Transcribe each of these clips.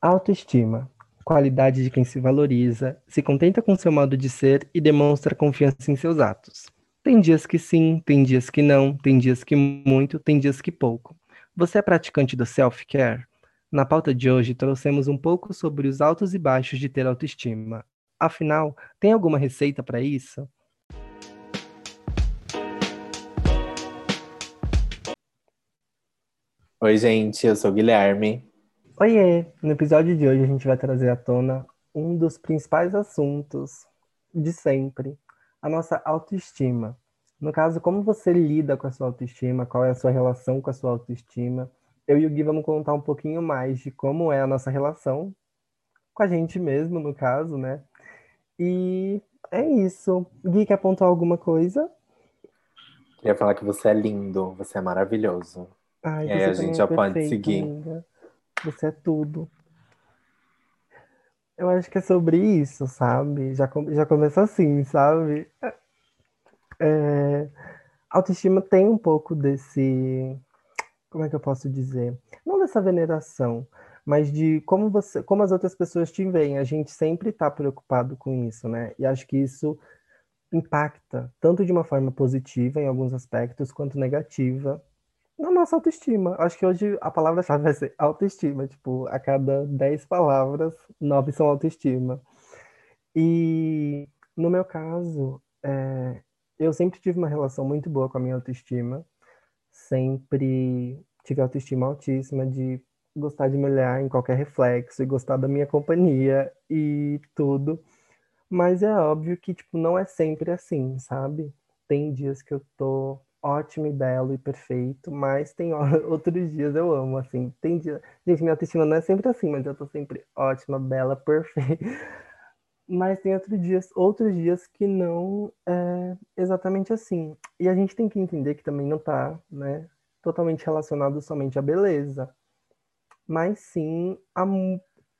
Autoestima. Qualidade de quem se valoriza, se contenta com seu modo de ser e demonstra confiança em seus atos. Tem dias que sim, tem dias que não, tem dias que muito, tem dias que pouco. Você é praticante do self-care? Na pauta de hoje, trouxemos um pouco sobre os altos e baixos de ter autoestima. Afinal, tem alguma receita para isso? Oi, gente, eu sou o Guilherme. Oiê! No episódio de hoje a gente vai trazer à tona um dos principais assuntos de sempre, a nossa autoestima. No caso, como você lida com a sua autoestima, qual é a sua relação com a sua autoestima. Eu e o Gui vamos contar um pouquinho mais de como é a nossa relação com a gente mesmo, no caso, né? E é isso. Gui, quer apontar alguma coisa? Queria falar que você é lindo, você é maravilhoso. Ai, e aí a gente é já pode seguir. Amiga. Você é tudo. Eu acho que é sobre isso, sabe? Já, já começa assim, sabe? É, autoestima tem um pouco desse. Como é que eu posso dizer? Não dessa veneração, mas de como você, como as outras pessoas te veem. A gente sempre está preocupado com isso, né? E acho que isso impacta tanto de uma forma positiva em alguns aspectos quanto negativa na nossa autoestima. Acho que hoje a palavra-chave vai ser autoestima. Tipo, a cada 10 palavras, 9 são autoestima. E no meu caso, é, eu sempre tive uma relação muito boa com a minha autoestima. Sempre tive autoestima altíssima de gostar de me olhar em qualquer reflexo e gostar da minha companhia e tudo. Mas é óbvio que, tipo, não é sempre assim, sabe? Tem dias que eu tô ótimo e belo e perfeito, mas tem outros dias eu amo, assim, tem dia... Gente, minha autoestima não é sempre assim, mas eu tô sempre ótima, bela, perfeita. Mas tem outros dias, outros dias que não é exatamente assim. E a gente tem que entender que também não tá, né, totalmente relacionado somente à beleza. Mas sim a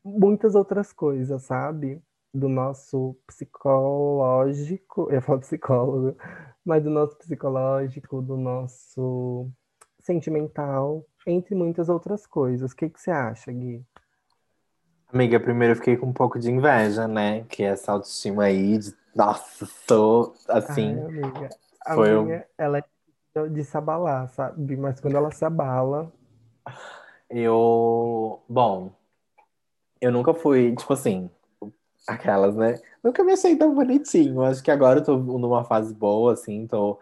muitas outras coisas, sabe? Do nosso psicológico, eu ia falar psicólogo, mas do nosso psicológico, do nosso sentimental, entre muitas outras coisas. O que, que você acha, Gui? Amiga, primeiro eu fiquei com um pouco de inveja, né? Que essa autoestima aí, de, nossa, sou assim. Ai, amiga. A foi minha, um... ela é de se abalar, sabe? Mas quando ela se abala. Eu. Bom, eu nunca fui, tipo assim, aquelas, né? Nunca me achei tão bonitinho. Acho que agora eu tô numa fase boa, assim, tô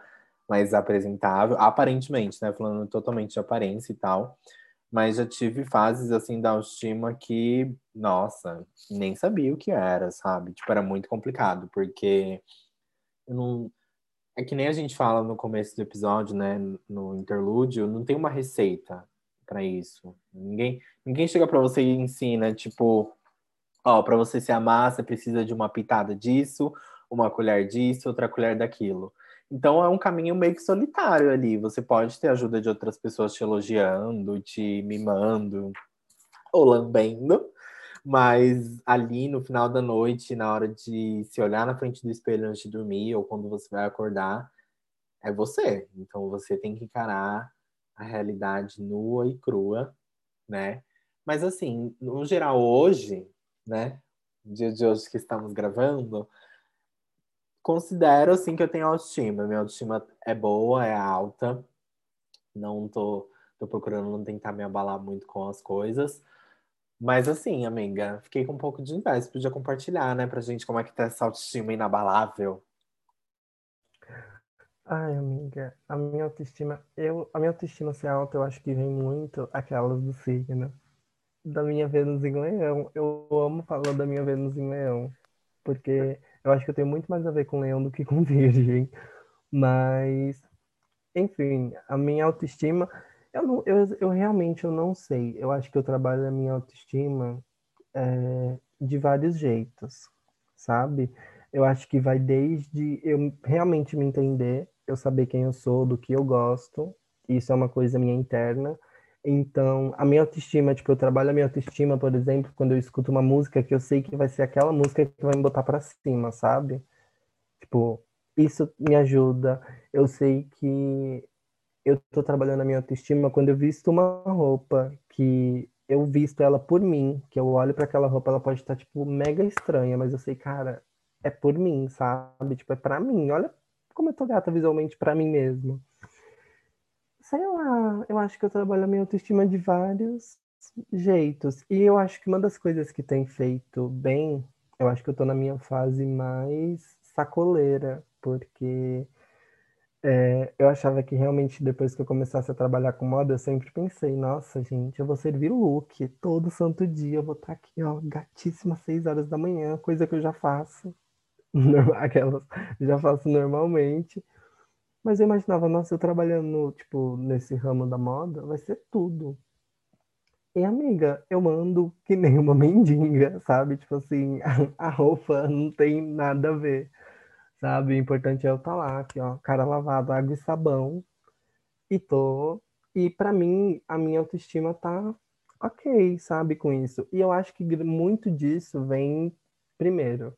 mais apresentável. Aparentemente, né? Falando totalmente de aparência e tal. Mas já tive fases, assim, da autoestima que, nossa, nem sabia o que era, sabe? Tipo, era muito complicado, porque eu não. É que nem a gente fala no começo do episódio, né? No interlúdio, não tem uma receita para isso. Ninguém, ninguém chega para você e ensina, tipo, Ó, para você se amar, você precisa de uma pitada disso, uma colher disso, outra colher daquilo. Então é um caminho meio que solitário ali. Você pode ter ajuda de outras pessoas te elogiando, te mimando ou lambendo, mas ali no final da noite, na hora de se olhar na frente do espelho antes de dormir ou quando você vai acordar, é você. Então você tem que encarar a realidade nua e crua, né? Mas assim, no geral hoje, né? Dia de hoje que estamos gravando, considero assim que eu tenho autoestima. Minha autoestima é boa, é alta. Não tô, tô procurando não tentar me abalar muito com as coisas. Mas assim, amiga, fiquei com um pouco de inveja. Podia compartilhar, né, pra gente como é que tá essa autoestima inabalável. Ai, amiga, a minha autoestima, eu, a minha autoestima ser alta, eu acho que vem muito aquelas do signo da minha Vênus em Leão. Eu amo falar da minha Vênus em Leão, porque eu acho que eu tenho muito mais a ver com Leão do que com Virgem. Mas, enfim, a minha autoestima, eu, não, eu, eu realmente eu não sei. Eu acho que eu trabalho a minha autoestima é, de vários jeitos, sabe? Eu acho que vai desde eu realmente me entender, eu saber quem eu sou, do que eu gosto, isso é uma coisa minha interna, então, a minha autoestima, tipo, eu trabalho a minha autoestima, por exemplo, quando eu escuto uma música que eu sei que vai ser aquela música que vai me botar para cima, sabe? Tipo, isso me ajuda. Eu sei que eu tô trabalhando a minha autoestima quando eu visto uma roupa que eu visto ela por mim, que eu olho para aquela roupa, ela pode estar, tipo, mega estranha, mas eu sei, cara, é por mim, sabe? Tipo, é pra mim. Olha como eu tô gata visualmente para mim mesmo. Sei lá, eu acho que eu trabalho a minha autoestima de vários jeitos. E eu acho que uma das coisas que tem feito bem, eu acho que eu tô na minha fase mais sacoleira, porque é, eu achava que realmente depois que eu começasse a trabalhar com moda, eu sempre pensei, nossa, gente, eu vou servir look todo santo dia, eu vou estar tá aqui, ó, gatíssima seis horas da manhã, coisa que eu já faço, aquelas, já faço normalmente. Mas eu imaginava, nossa, eu trabalhando, tipo, nesse ramo da moda, vai ser tudo. E amiga, eu mando que nem uma mendiga, sabe? Tipo assim, a roupa não tem nada a ver sabe? O importante é eu estar tá lá, aqui, ó, cara lavado, água e sabão, e tô. E para mim, a minha autoestima tá ok, sabe, com isso. E eu acho que muito disso vem, primeiro,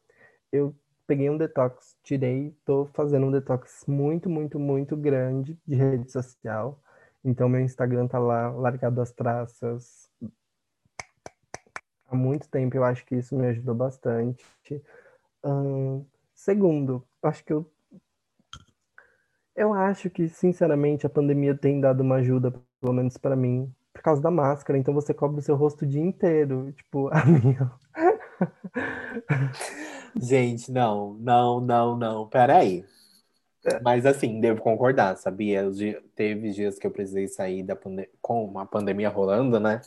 eu peguei um detox, tirei, tô fazendo um detox muito, muito, muito grande de rede social. Então, meu Instagram tá lá, largado as traças. Há muito tempo, eu acho que isso me ajudou bastante. Segundo, acho que eu. Eu acho que, sinceramente, a pandemia tem dado uma ajuda, pelo menos para mim, por causa da máscara. Então você cobre o seu rosto o dia inteiro. Tipo, a minha. Gente, não, não, não, não. Peraí. É. Mas assim, devo concordar, sabia? Teve dias que eu precisei sair da com a pandemia rolando, né?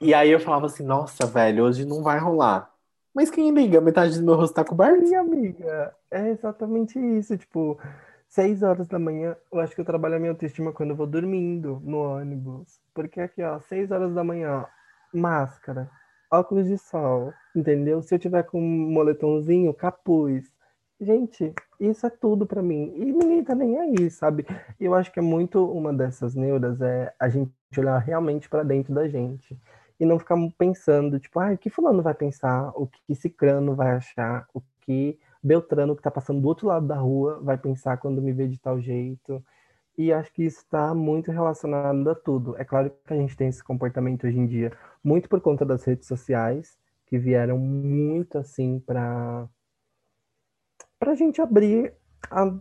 E aí eu falava assim, nossa, velho, hoje não vai rolar. Mas quem liga? Metade do meu rosto tá coberto? Minha amiga, é exatamente isso. Tipo, seis horas da manhã, eu acho que eu trabalho a minha autoestima quando eu vou dormindo no ônibus. Porque aqui, ó, seis horas da manhã, máscara, óculos de sol, entendeu? Se eu tiver com um moletomzinho, capuz. Gente, isso é tudo para mim. E ninguém tá nem aí, sabe? Eu acho que é muito uma dessas neuras é a gente olhar realmente para dentro da gente e não ficar pensando, tipo, ah, o que fulano vai pensar, o que cicrano vai achar, o que Beltrano, que está passando do outro lado da rua, vai pensar quando me ver de tal jeito. E acho que isso está muito relacionado a tudo. É claro que a gente tem esse comportamento hoje em dia, muito por conta das redes sociais, que vieram muito assim para para a gente abrir a,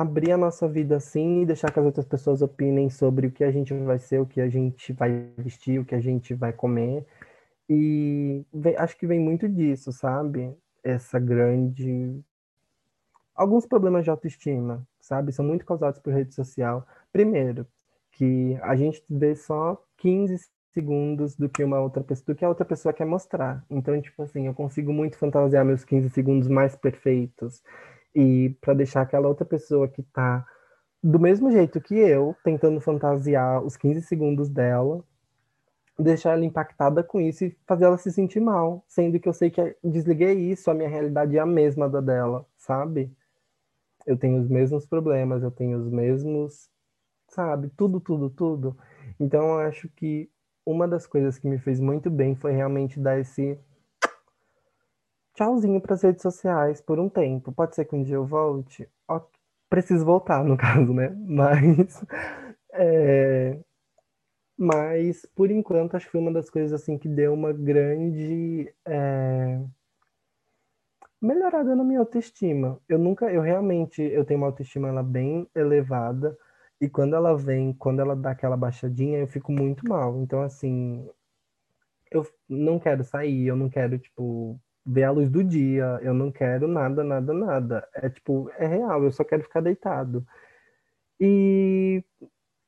abrir a nossa vida assim e deixar que as outras pessoas opinem sobre o que a gente vai ser, o que a gente vai vestir, o que a gente vai comer. E vem, acho que vem muito disso, sabe? Essa grande. Alguns problemas de autoestima, sabe? São muito causados por rede social. Primeiro, que a gente vê só 15 segundos do que uma outra pessoa, do que a outra pessoa quer mostrar. Então, tipo assim, eu consigo muito fantasiar meus 15 segundos mais perfeitos e para deixar aquela outra pessoa que tá do mesmo jeito que eu, tentando fantasiar os 15 segundos dela, deixar ela impactada com isso e fazer ela se sentir mal, sendo que eu sei que desliguei isso, a minha realidade é a mesma da dela, sabe? Eu tenho os mesmos problemas, eu tenho os mesmos, sabe? Tudo, tudo, tudo. Então eu acho que uma das coisas que me fez muito bem foi realmente dar esse tchauzinho para as redes sociais por um tempo. Pode ser que um dia eu volte. Preciso voltar, no caso, né? Mas. É... Mas, por enquanto, acho que foi uma das coisas assim que deu uma grande é... melhorada na minha autoestima. Eu nunca, eu realmente, eu tenho uma autoestima ela bem elevada e quando ela vem, quando ela dá aquela baixadinha, eu fico muito mal. Então, assim, eu não quero sair, eu não quero, tipo, ver a luz do dia, eu não quero nada, nada, nada. É tipo, é real, eu só quero ficar deitado. E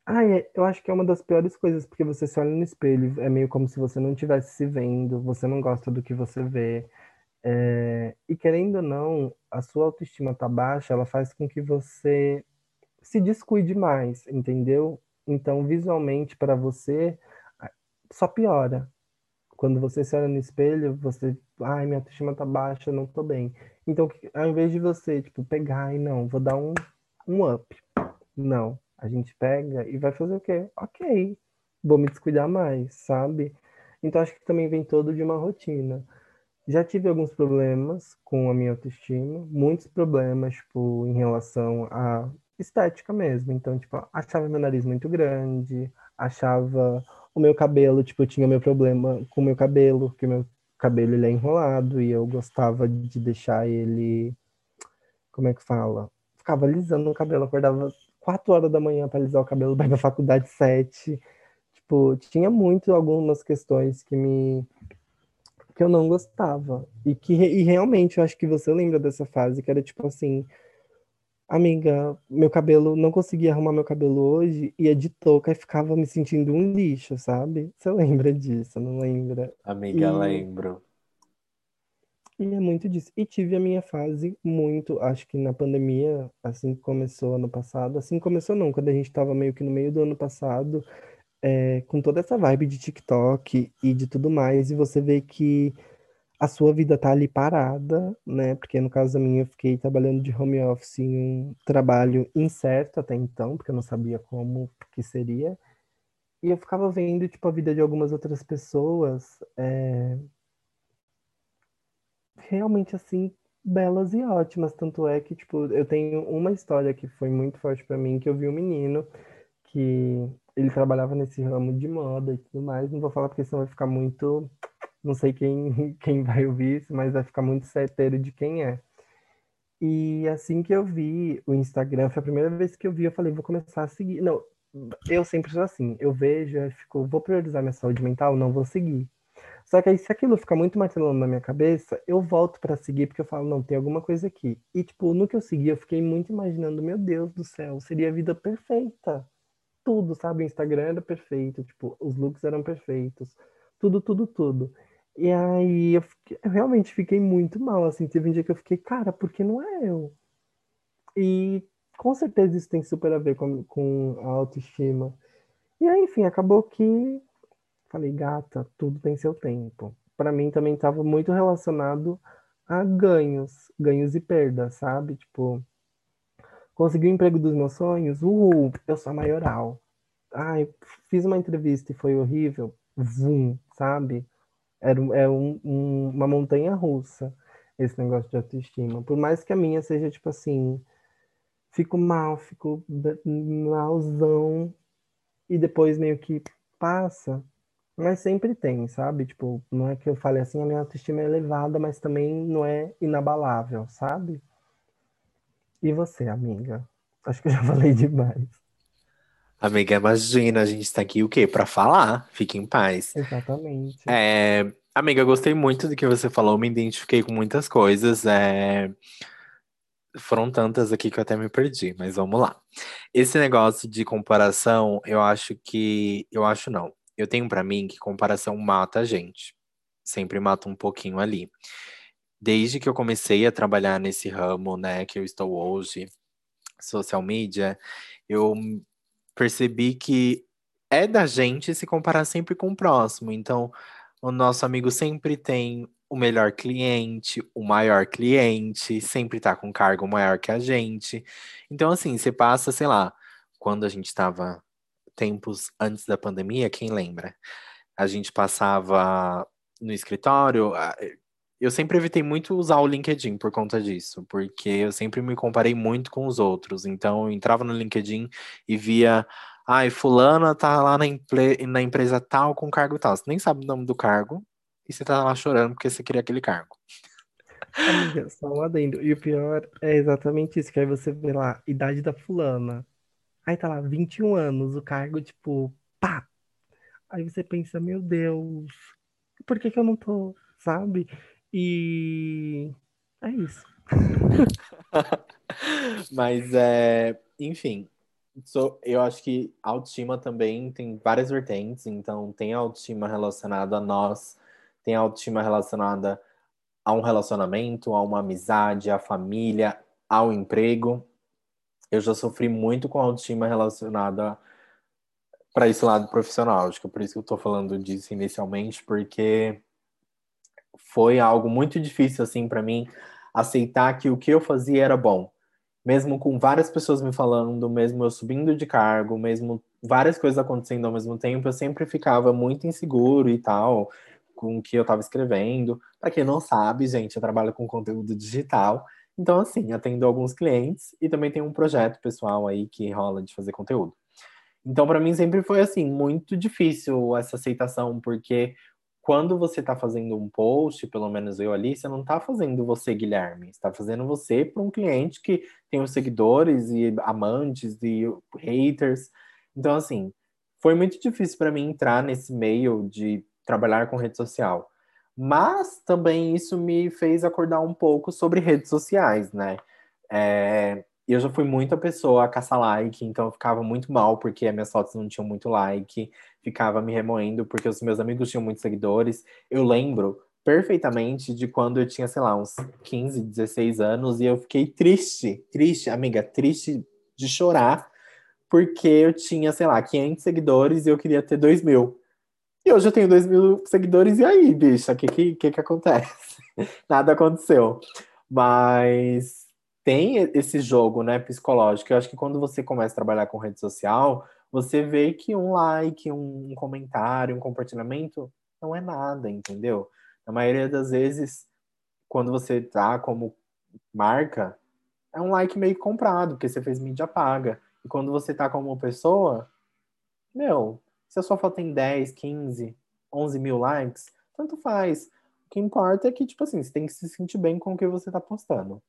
ai, eu acho que é uma das piores coisas, porque você se olha no espelho, é meio como se você não estivesse se vendo, você não gosta do que você vê. É... e querendo ou não, a sua autoestima tá baixa, ela faz com que você se descuide mais, entendeu? Então, visualmente, para você, só piora. Quando você se olha no espelho, você, ai, minha autoestima tá baixa, não tô bem. Então, ao invés de você, tipo, pegar e não, vou dar um, um up. Não, a gente pega e vai fazer o quê? Ok, vou me descuidar mais, sabe? Então, acho que também vem todo de uma rotina. Já tive alguns problemas com a minha autoestima, muitos problemas, tipo, em relação à estética mesmo. Então, tipo, achava meu nariz muito grande, achava o meu cabelo, tipo, eu tinha meu problema com o meu cabelo, que o meu cabelo ele é enrolado e eu gostava de deixar ele como é que fala? Ficava alisando o cabelo, acordava quatro horas da manhã para alisar o cabelo, vai faculdade sete. Tipo, tinha muito algumas questões que me que eu não gostava. E que e realmente eu acho que você lembra dessa fase que era tipo assim, amiga, meu cabelo, não conseguia arrumar meu cabelo hoje, ia de touca e ficava me sentindo um lixo, sabe? Você lembra disso, não lembra? Amiga, e... lembro. E é muito disso. E tive a minha fase muito, acho que na pandemia, assim que começou ano passado, assim começou não, quando a gente tava meio que no meio do ano passado, é, com toda essa vibe de TikTok e de tudo mais, e você vê que a sua vida tá ali parada, né? Porque no caso da minha, eu fiquei trabalhando de home office em um trabalho incerto até então, porque eu não sabia como que seria. E eu ficava vendo, tipo, a vida de algumas outras pessoas, é... realmente, assim, belas e ótimas. Tanto é que, tipo, eu tenho uma história que foi muito forte para mim, que eu vi um menino que ele trabalhava nesse ramo de moda e tudo mais. Não vou falar porque senão vai ficar muito não sei quem, quem vai ouvir isso, mas vai ficar muito certeiro de quem é. E assim que eu vi o Instagram, foi a primeira vez que eu vi, eu falei, vou começar a seguir. Não, eu sempre sou assim, eu vejo, eu fico, vou priorizar minha saúde mental, não vou seguir. Só que aí, se aquilo ficar muito martelando na minha cabeça, eu volto para seguir, porque eu falo, não, tem alguma coisa aqui. E, tipo, no que eu segui, eu fiquei muito imaginando, meu Deus do céu, seria a vida perfeita. Tudo, sabe? O Instagram era perfeito, tipo, os looks eram perfeitos. Tudo, tudo, tudo. E aí eu, fiquei, eu, realmente fiquei muito mal, assim, teve um dia que eu fiquei, cara, por que não é eu? E com certeza isso tem super a ver com, com a autoestima. E aí, enfim, acabou que falei, gata, tudo tem seu tempo. Para mim também estava muito relacionado a ganhos, ganhos e perdas, sabe? Tipo, consegui o emprego dos meus sonhos, uhul, eu sou a maioral. Ai, fiz uma entrevista e foi horrível, vum, sabe? Era, é um, um, uma montanha russa esse negócio de autoestima. Por mais que a minha seja tipo assim, fico mal, fico malzão e depois meio que passa. Mas sempre tem, sabe? Tipo, não é que eu fale assim, a minha autoestima é elevada, mas também não é inabalável, sabe? E você, amiga? Acho que eu já falei demais. Amiga, imagina, a gente tá aqui o quê? Pra falar. Fique em paz. Exatamente. É, amiga, gostei muito do que você falou, me identifiquei com muitas coisas. É, foram tantas aqui que eu até me perdi, mas vamos lá. Esse negócio de comparação, eu acho que. Eu acho não. Eu tenho para mim que comparação mata a gente. Sempre mata um pouquinho ali. Desde que eu comecei a trabalhar nesse ramo, né, que eu estou hoje, social media, eu percebi que é da gente se comparar sempre com o próximo. Então, o nosso amigo sempre tem o melhor cliente, o maior cliente, sempre tá com cargo maior que a gente. Então, assim, você passa, sei lá, quando a gente estava tempos antes da pandemia, quem lembra? A gente passava no escritório. Eu sempre evitei muito usar o LinkedIn por conta disso, porque eu sempre me comparei muito com os outros. Então, eu entrava no LinkedIn e via Ai, fulana tá lá na, na empresa tal com cargo tal. Você nem sabe o nome do cargo e você tá lá chorando porque você queria aquele cargo. Amiga, só um adendo. E o pior é exatamente isso, que aí você vê lá, idade da fulana. Aí tá lá, 21 anos, o cargo, tipo, pá! Aí você pensa, meu Deus, por que que eu não tô, sabe? E é isso. Mas é, enfim, So, eu acho que autoestima também tem várias vertentes, então tem autoestima relacionada a nós, tem autoestima relacionada a um relacionamento, a uma amizade, à família, ao emprego. Eu já sofri muito com autoestima relacionada para esse lado profissional, acho que é por isso que eu estou falando disso inicialmente, porque foi algo muito difícil assim para mim aceitar que o que eu fazia era bom mesmo com várias pessoas me falando, mesmo eu subindo de cargo, mesmo várias coisas acontecendo ao mesmo tempo, eu sempre ficava muito inseguro e tal com o que eu estava escrevendo. Para quem não sabe, gente, eu trabalho com conteúdo digital. Então, assim, atendo alguns clientes e também tem um projeto pessoal aí que rola de fazer conteúdo. Então, para mim, sempre foi assim, muito difícil essa aceitação, porque quando você está fazendo um post, pelo menos eu ali, você não está fazendo você, Guilherme, está fazendo você para um cliente que tem os seguidores e amantes e haters. Então, assim, foi muito difícil para mim entrar nesse meio de trabalhar com rede social. Mas também isso me fez acordar um pouco sobre redes sociais, né? É, eu já fui muita pessoa a caçar like, então eu ficava muito mal porque as minhas fotos não tinham muito like, ficava me remoendo porque os meus amigos tinham muitos seguidores. Eu lembro perfeitamente de quando eu tinha, sei lá, uns 15, 16 anos e eu fiquei triste, triste, amiga, triste de chorar porque eu tinha, sei lá, 500 seguidores e eu queria ter 2 mil. E hoje eu tenho 2 mil seguidores, e aí, bicha, o que, que, que acontece? Nada aconteceu. Mas tem esse jogo, né, psicológico. Eu acho que quando você começa a trabalhar com rede social, você vê que um like, um comentário, um compartilhamento não é nada, entendeu? Na maioria das vezes, quando você tá como marca, é um like meio comprado, porque você fez mídia paga. E quando você tá como pessoa, meu, se a sua foto tem 10, 15, 11 mil likes, tanto faz. O que importa é que, tipo assim, você tem que se sentir bem com o que você tá postando.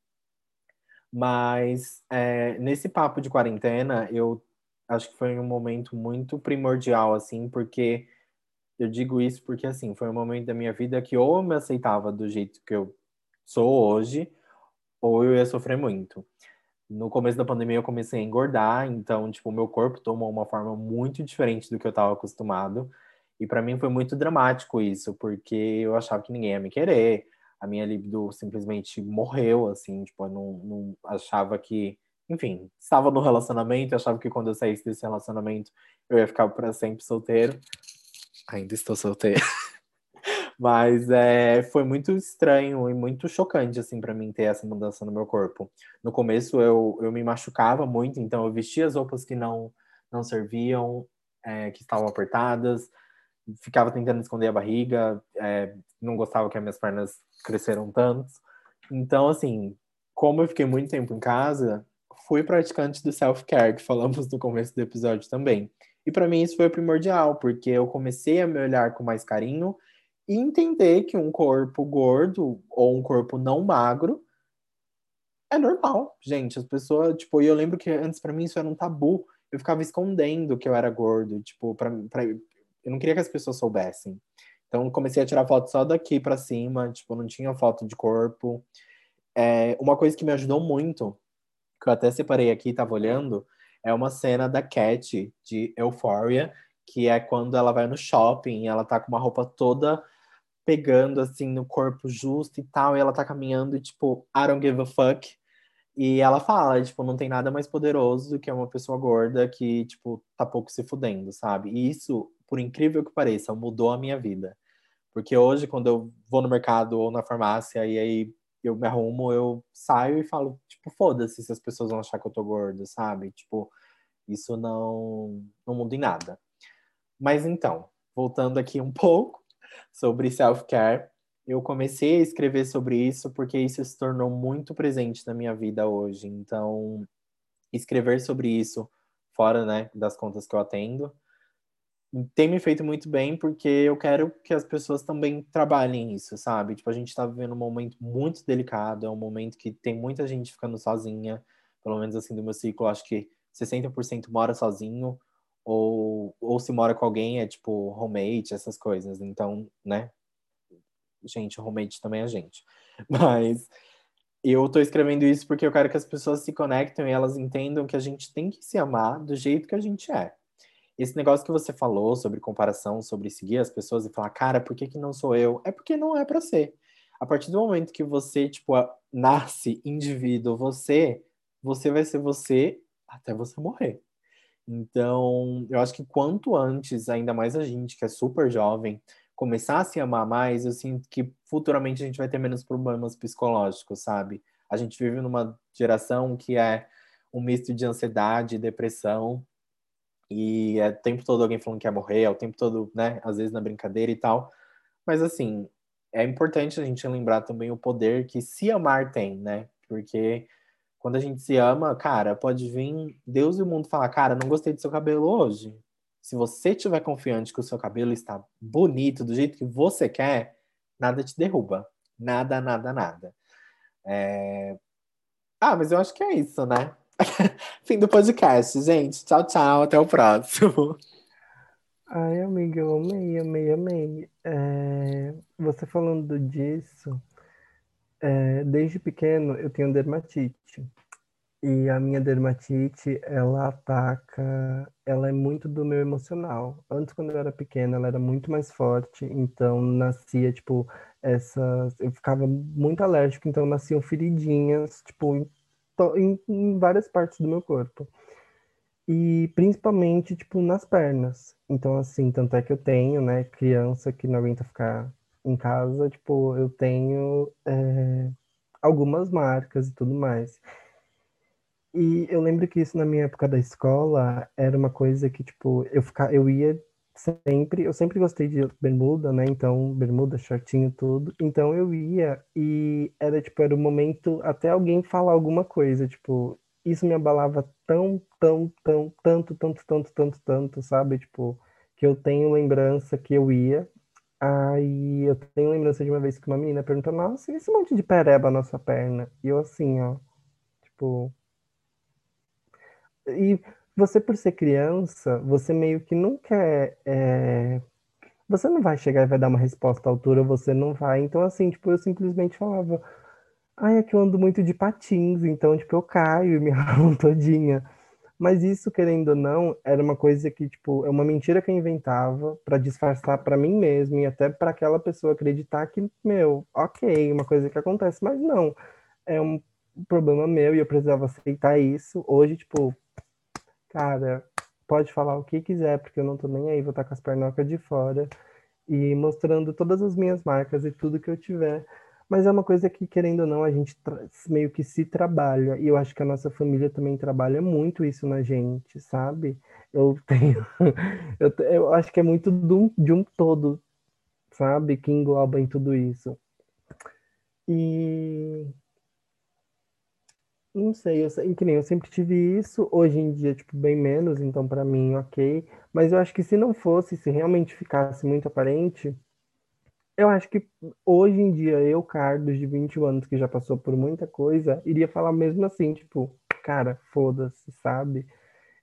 Mas é, nesse papo de quarentena, eu acho que foi um momento muito primordial, assim, porque eu digo isso porque, assim, foi um momento da minha vida que ou eu me aceitava do jeito que eu sou hoje, ou eu ia sofrer muito no começo da pandemia eu comecei a engordar, então, tipo, meu corpo tomou uma forma muito diferente do que eu estava acostumado. E para mim foi muito dramático isso, porque eu achava que ninguém ia me querer. A minha libido simplesmente morreu, assim, tipo, eu não, não achava que, enfim, estava no relacionamento, achava que quando eu saísse desse relacionamento eu ia ficar para sempre solteiro. Ainda estou solteiro. Mas é, foi muito estranho e muito chocante, assim, para mim ter essa mudança no meu corpo. No começo eu, eu me machucava muito, então eu vestia as roupas que não, não serviam, é, que estavam apertadas, ficava tentando esconder a barriga, é, não gostava que as minhas pernas cresceram tanto. Então, assim, como eu fiquei muito tempo em casa, fui praticante do self-care, que falamos no começo do episódio também. E para mim isso foi primordial, porque eu comecei a me olhar com mais carinho e entender que um corpo gordo ou um corpo não magro é normal, gente. As pessoas, tipo, e eu lembro que antes para mim isso era um tabu. Eu ficava escondendo que eu era gordo, tipo, para eu não queria que as pessoas soubessem. Então comecei a tirar foto só daqui para cima, tipo, não tinha foto de corpo. É, uma coisa que me ajudou muito, que eu até separei aqui, tava olhando, é uma cena da Cat de Euphoria, que é quando ela vai no shopping e ela tá com uma roupa toda pegando assim no corpo justo e tal, e ela tá caminhando e tipo, I don't give a fuck. E ela fala, tipo, não tem nada mais poderoso do que uma pessoa gorda que, tipo, tá pouco se fudendo, sabe? E isso, por incrível que pareça, mudou a minha vida. Porque hoje, quando eu vou no mercado ou na farmácia e aí eu me arrumo, eu saio e falo, tipo, foda-se se as pessoas vão achar que eu tô gordo, sabe? Tipo, isso não, não muda em nada. Mas então, voltando aqui um pouco, sobre self-care. Eu comecei a escrever sobre isso porque isso se tornou muito presente na minha vida hoje. Então, escrever sobre isso fora, né, das contas que eu atendo, tem me feito muito bem porque eu quero que as pessoas também trabalhem isso, sabe? Tipo, a gente tá vivendo um momento muito delicado, é um momento que tem muita gente ficando sozinha, pelo menos assim do meu ciclo, acho que 60% mora sozinho, ou, ou se mora com alguém é tipo roommate, essas coisas. Então, né? Gente, roommate também é gente. Mas eu tô escrevendo isso porque eu quero que as pessoas se conectem e elas entendam que a gente tem que se amar do jeito que a gente é. Esse negócio que você falou sobre comparação, sobre seguir as pessoas e falar, cara, por que, que não sou eu? É porque não é para ser. A partir do momento que você, tipo, nasce indivíduo, você, você vai ser você até você morrer. Então, eu acho que quanto antes, ainda mais a gente que é super jovem, começar a se amar mais, eu sinto que futuramente a gente vai ter menos problemas psicológicos, sabe? A gente vive numa geração que é um misto de ansiedade, depressão, e é o tempo todo alguém falando que quer morrer, é o tempo todo, né, às vezes na brincadeira e tal. Mas assim, é importante a gente lembrar também o poder que se amar tem, né? Porque Quando a gente se ama, cara, pode vir Deus e o mundo falar, cara, não gostei do seu cabelo hoje. Se você estiver confiante que o seu cabelo está bonito, do jeito que você quer, nada te derruba. Nada, nada, nada. É... Ah, mas eu acho que é isso, né? Fim do podcast, gente. Tchau, tchau. Até o próximo. Ai, amiga, eu amei, amei, amei. É, você falando disso, é, desde pequeno eu tenho dermatite. E a minha dermatite, ela ataca, ela é muito do meu emocional. Antes, quando eu era pequena, ela era muito mais forte, então nascia, tipo, essas. Eu ficava muito alérgico, então nasciam feridinhas, tipo, em, em, várias partes do meu corpo. E principalmente, tipo, nas pernas. Então, assim, tanto é que eu tenho, né, criança que não aguenta ficar em casa, tipo, eu tenho é, algumas marcas e tudo mais. E eu lembro que isso na minha época da escola era uma coisa que, tipo, eu, ficar, eu ia sempre, eu sempre gostei de bermuda, né? Então, bermuda, shortinho, tudo. Então eu ia e era, tipo, era o momento até alguém falar alguma coisa, tipo, isso me abalava tão, tão, tão, tanto, tanto, tanto, tanto, tanto, sabe? Tipo, que eu tenho lembrança que eu ia. Aí eu tenho lembrança de uma vez que uma menina perguntou, nossa, e esse monte de pereba na sua perna? E eu assim, ó, tipo. E você, por ser criança, você meio que não quer. É... Você não vai chegar e vai dar uma resposta à altura, você não vai. Então, assim, tipo, eu simplesmente falava, ai, é que eu ando muito de patins, então, tipo, eu caio e me ralo todinha. Mas isso, querendo ou não, era uma coisa que, tipo, é uma mentira que eu inventava para disfarçar para mim mesmo e até para aquela pessoa acreditar que, meu, ok, uma coisa que acontece, mas não, é um problema meu e eu precisava aceitar isso. Hoje, tipo, cara, pode falar o que quiser, porque eu não tô nem aí, vou estar com as pernocas de fora e mostrando todas as minhas marcas e tudo que eu tiver mas é uma coisa que, querendo ou não, a gente meio que se trabalha. E eu acho que a nossa família também trabalha muito isso na gente, sabe? Eu tenho. eu, eu acho que é muito de um, de um todo, sabe? Que engloba em tudo isso. E. Não sei, eu, que nem eu sempre tive isso, hoje em dia, tipo, bem menos, então para mim, ok. Mas eu acho que se não fosse, se realmente ficasse muito aparente, eu acho que hoje em dia, eu, Carlos, de 21 anos, que já passou por muita coisa, iria falar mesmo assim, tipo, cara, foda-se, sabe?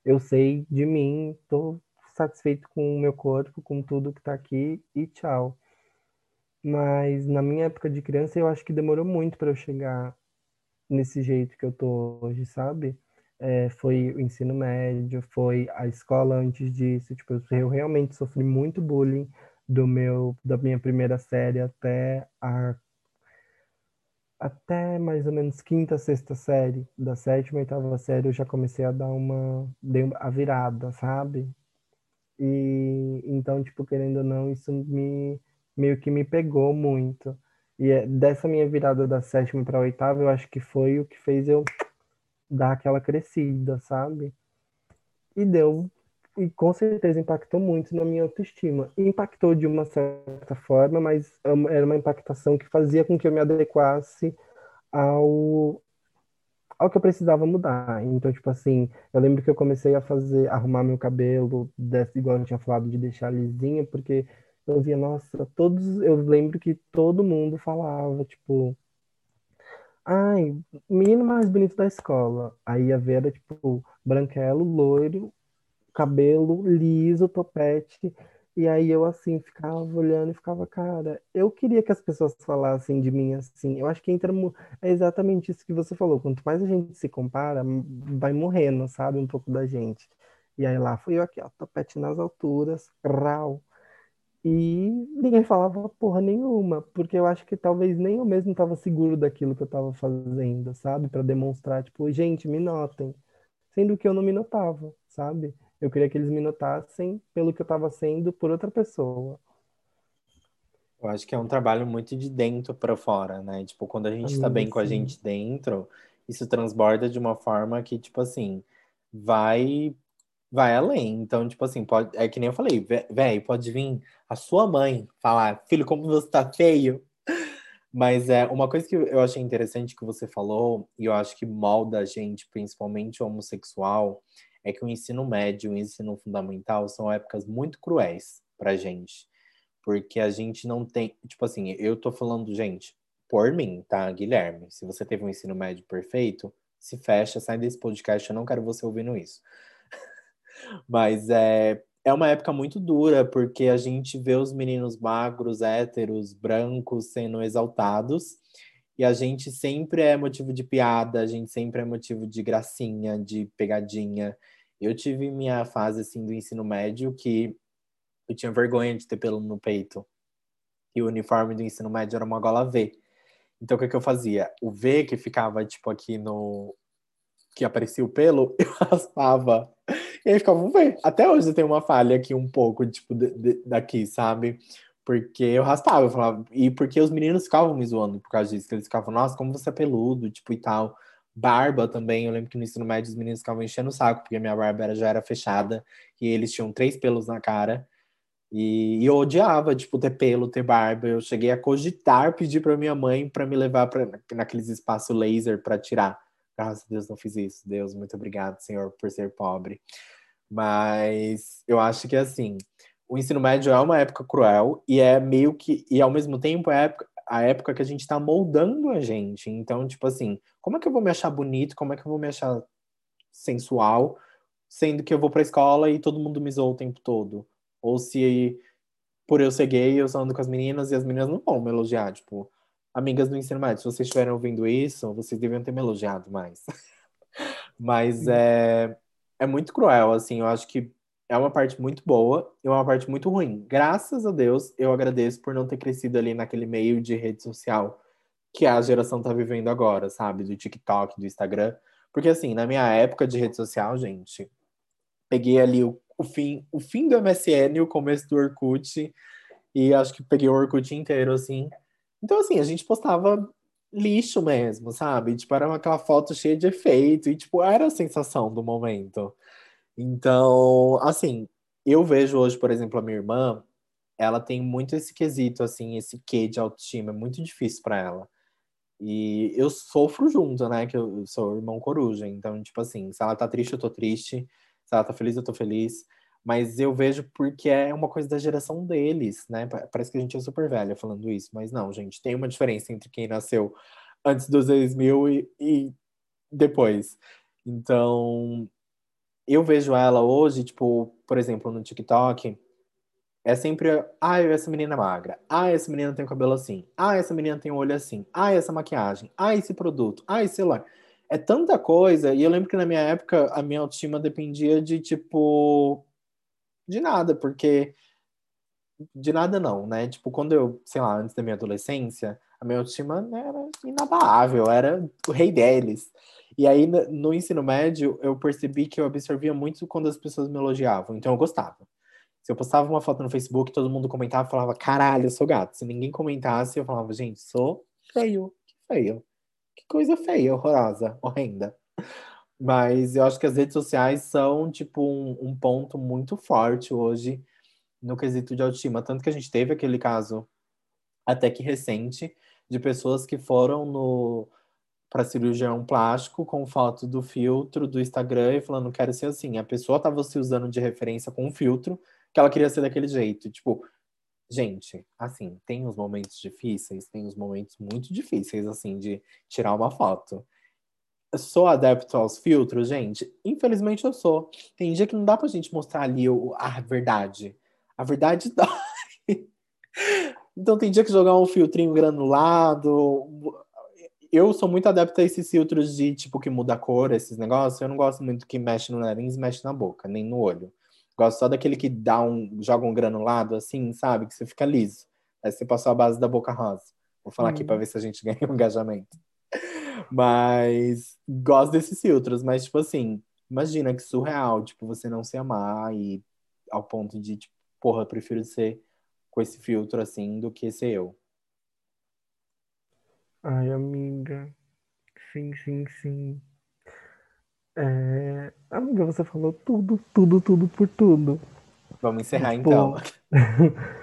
Eu sei de mim, tô satisfeito com o meu corpo, com tudo que tá aqui e tchau. Mas na minha época de criança, eu acho que demorou muito para eu chegar nesse jeito que eu tô hoje, sabe? É, foi o ensino médio, foi a escola antes disso, tipo, eu realmente sofri muito bullying do meu da minha primeira série até a até mais ou menos quinta, sexta série, da sétima, oitava série, eu já comecei a dar uma, a virada, sabe? E então, tipo, querendo ou não, isso me meio que me pegou muito. E é, dessa minha virada da sétima para oitava, eu acho que foi o que fez eu dar aquela crescida, sabe? E deu e com certeza impactou muito na minha autoestima. Impactou de uma certa forma, mas era uma impactação que fazia com que eu me adequasse ao ao que eu precisava mudar. Então, tipo assim, eu lembro que eu comecei a fazer, arrumar meu cabelo, desse, igual eu tinha falado, de deixar lisinho, porque eu via, nossa, todos, eu lembro que todo mundo falava, tipo, ai, menino mais bonito da escola. Aí a Vera, tipo, branquelo, loiro, cabelo liso, topete. E aí eu assim ficava olhando e ficava, cara, eu queria que as pessoas falassem de mim assim. Eu acho que entra é exatamente isso que você falou. Quanto mais a gente se compara, vai morrendo, sabe, um pouco da gente. E aí lá fui eu aqui, ó, topete nas alturas, rau. E ninguém falava porra nenhuma, porque eu acho que talvez nem eu mesmo estava seguro daquilo que eu estava fazendo, sabe? Para demonstrar, tipo, gente, me notem. Sendo que eu não me notava, sabe? Eu queria que eles me notassem pelo que eu estava sendo por outra pessoa. Eu acho que é um trabalho muito de dentro para fora, né? Tipo, quando a gente está bem com a gente dentro, isso transborda de uma forma que, tipo assim, vai vai além. Então, tipo assim, pode, é que nem eu falei, velho, pode vir a sua mãe falar, filho, como você tá feio. Mas é uma coisa que eu achei interessante que você falou, e eu acho que molda a gente, principalmente homossexual, é que o ensino médio e o ensino fundamental são épocas muito cruéis pra gente. Porque a gente não tem. Tipo assim, eu tô falando, gente, por mim, tá, Guilherme? Se você teve um ensino médio perfeito, se fecha, sai desse podcast, eu não quero você ouvindo isso. Mas é, é uma época muito dura, porque a gente vê os meninos magros, héteros, brancos sendo exaltados, e a gente sempre é motivo de piada, a gente sempre é motivo de gracinha, de pegadinha. Eu tive minha fase assim do ensino médio que eu tinha vergonha de ter pelo no peito. E o uniforme do ensino médio era uma gola V. Então o que, que eu fazia? O V que ficava tipo aqui no que aparecia o pelo, eu raspava e aí ficava, vamos ver. Até hoje eu tenho uma falha aqui um pouco, tipo, de, de, daqui, sabe? Porque eu raspava, eu falava, e porque os meninos ficavam me zoando por causa disso, que eles ficavam, nossa, como você é peludo, tipo, e tal. Barba também, eu lembro que no ensino médio os meninos ficavam enchendo o saco, porque minha barba era, já era fechada, e eles tinham três pelos na cara. E, e eu odiava, tipo, ter pelo, ter barba. Eu cheguei a cogitar pedir para minha mãe para me levar para naqueles espaços laser para tirar. Graças a Deus não fiz isso. Deus, muito obrigado, Senhor, por ser pobre. Mas eu acho que assim, o ensino médio é uma época cruel e é meio que e ao mesmo tempo é a época, a época que a gente está moldando a gente. Então, tipo assim, como é que eu vou me achar bonito? Como é que eu vou me achar sensual, sendo que eu vou para a escola e todo mundo me zoa o tempo todo? Ou se por eu ser gay, eu só ando com as meninas e as meninas não vão me elogiar, tipo, amigas do ensino médio, se vocês estiverem ouvindo isso, vocês deviam ter me elogiado mais. Mas é, é muito cruel, assim, eu acho que é uma parte muito boa e uma parte muito ruim. Graças a Deus, eu agradeço por não ter crescido ali naquele meio de rede social que a geração tá vivendo agora, sabe? Do TikTok, do Instagram. Porque, assim, na minha época de rede social, gente, peguei ali o, o fim, o fim do MSN, o começo do Orkut, e acho que peguei o Orkut inteiro, assim, então, assim, a gente postava lixo mesmo, sabe? Tipo, era aquela foto cheia de efeito e, tipo, era a sensação do momento. Então, assim, eu vejo hoje, por exemplo, a minha irmã, ela tem muito esse quesito, assim, esse quê de autoestima, é muito difícil para ela. E eu sofro junto, né? Que eu sou irmão coruja. Então, tipo assim, se ela tá triste, eu tô triste. Se ela tá feliz, eu tô feliz mas eu vejo porque é uma coisa da geração deles, né? Parece que a gente é super velha falando isso, mas não, gente, tem uma diferença entre quem nasceu antes dos 2000 e, e depois. Então, eu vejo ela hoje, tipo, por exemplo, no TikTok, é sempre, ah, essa menina é magra, ah, essa menina tem o cabelo assim, ah, essa menina tem o olho assim, ah, essa maquiagem, ah, esse produto, ah, esse celular. É tanta coisa, e eu lembro que na minha época a minha autoestima dependia de, tipo, de nada, porque de nada não, né? Tipo, quando eu, sei lá, antes da minha adolescência, a minha autoestima era inabalável, era o rei deles. E aí, no ensino médio, eu percebi que eu absorvia muito quando as pessoas me elogiavam, então eu gostava. Se eu postava uma foto no Facebook, todo mundo comentava falava, caralho, eu sou gato. Se ninguém comentasse, eu falava, gente, sou feio, que feio. Que coisa feia, horrorosa, horrenda. Mas eu acho que as redes sociais são, tipo, um, um ponto muito forte hoje no quesito de autoestima. Tanto que a gente teve aquele caso até que recente de pessoas que foram no para cirurgião plástico com foto do filtro do Instagram e falando quero ser assim. A pessoa estava se usando de referência com um filtro que ela queria ser daquele jeito. Tipo, gente, assim, tem os momentos difíceis, tem os momentos muito difíceis assim de tirar uma foto sou adepto aos filtros, gente? Infelizmente eu sou. Tem dia que não dá pra gente mostrar ali o, a verdade. A verdade dói. então tem dia que jogar um filtrinho granulado. Eu sou muito adepto a esses filtros de tipo que muda a cor, esses negócios. Eu não gosto muito que mexe no nariz, mexe na boca, nem no olho. Gosto só daquele que dá um, joga um granulado assim, sabe? Que você fica liso. Aí você passou a base da boca rosa. Vou falar hum. aqui para ver se a gente ganha um engajamento. Mas gosto desses filtros, mas tipo assim, imagina que surreal, tipo, você não se amar e ao ponto de, tipo, porra, eu prefiro ser com esse filtro assim do que ser eu. Ai, amiga. Sim, sim, sim. É... Amiga, você falou tudo, tudo, tudo por tudo. Vamos encerrar tipo... então.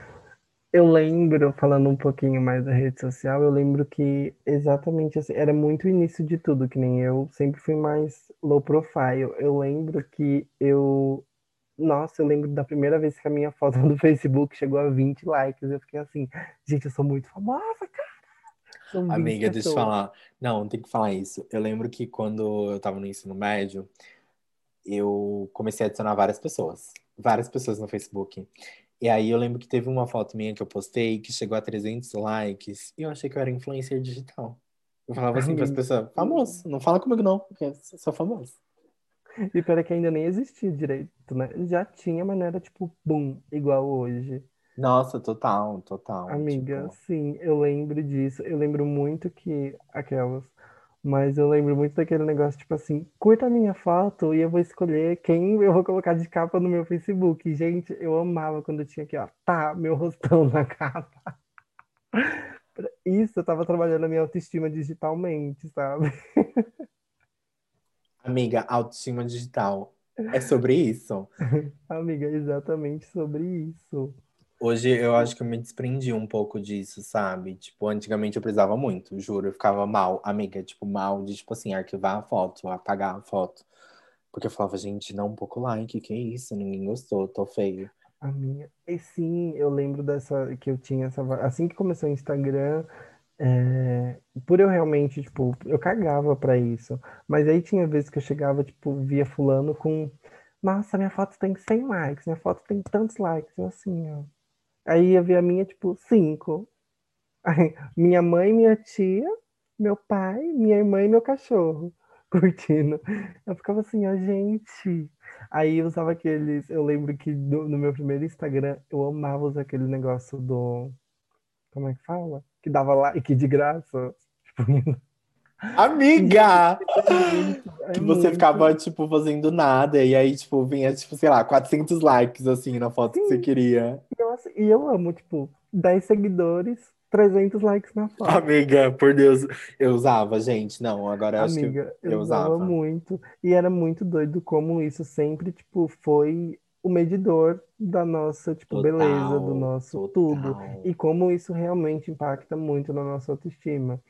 Eu lembro, falando um pouquinho mais da rede social, eu lembro que exatamente assim, era muito o início de tudo, que nem eu sempre fui mais low profile. Eu lembro que eu. Nossa, eu lembro da primeira vez que a minha foto do Facebook chegou a 20 likes. Eu fiquei assim, gente, eu sou muito famosa, cara. São 20 Amiga, deixa eu falar. Não, tem que falar isso. Eu lembro que quando eu tava no ensino médio, eu comecei a adicionar várias pessoas. Várias pessoas no Facebook. E aí eu lembro que teve uma foto minha que eu postei que chegou a 300 likes e eu achei que eu era influencer digital. Eu falava assim para as pessoas, famoso, não fala comigo não, porque sou famoso. E pera que ainda nem existia direito, né? Já tinha, mas não era tipo, boom, igual hoje. Nossa, total, total. Amiga, Tipo, sim, eu lembro disso. Eu lembro muito que aquelas, mas eu lembro muito daquele negócio, tipo assim, curta a minha foto e eu vou escolher quem eu vou colocar de capa no meu Facebook. Gente, eu amava quando eu tinha aqui, ó, tá, meu rostão na capa. Isso, eu tava trabalhando a minha autoestima digitalmente, sabe? amiga, autoestima digital. É sobre isso. Amiga, exatamente sobre isso. Hoje eu acho que eu me desprendi um pouco disso, sabe? Tipo, antigamente eu precisava muito, juro, eu ficava mal, amiga, tipo, mal de, tipo assim, arquivar a foto, apagar a foto. Porque eu falava, gente, dá um pouco like, que isso? Ninguém gostou, tô feio. A minha. E sim, eu lembro dessa que eu tinha essa. Assim que começou o Instagram, é, por eu realmente, tipo, eu cagava pra isso. Mas aí tinha vezes que eu chegava, tipo, via fulano com. Nossa, minha foto tem 100 likes, minha foto tem tantos likes, eu assim, ó. Aí ia ver a minha, tipo, cinco. Aí, minha mãe, minha tia, meu pai, minha irmã e meu cachorro curtindo. Eu ficava assim, ó, gente. Aí eu usava aqueles. Eu lembro que no, meu primeiro Instagram eu amava usar aquele negócio do. Como é que fala? Que dava like de graça. Tipo, Amiga! Que você ficava, tipo, fazendo nada, e aí, tipo, vinha, tipo, sei lá, 400 likes, assim, na foto que você Sim, queria. nossa, e eu amo, tipo, 10 seguidores, 300 likes na foto. Amiga, por Deus, eu usava, gente. Não, agora eu acho que Amiga, eu eu usava usava. muito e era muito doido como isso sempre, tipo, foi o medidor da nossa, tipo, beleza, do Total, nosso tudo total. e como isso realmente impacta muito na nossa autoestima.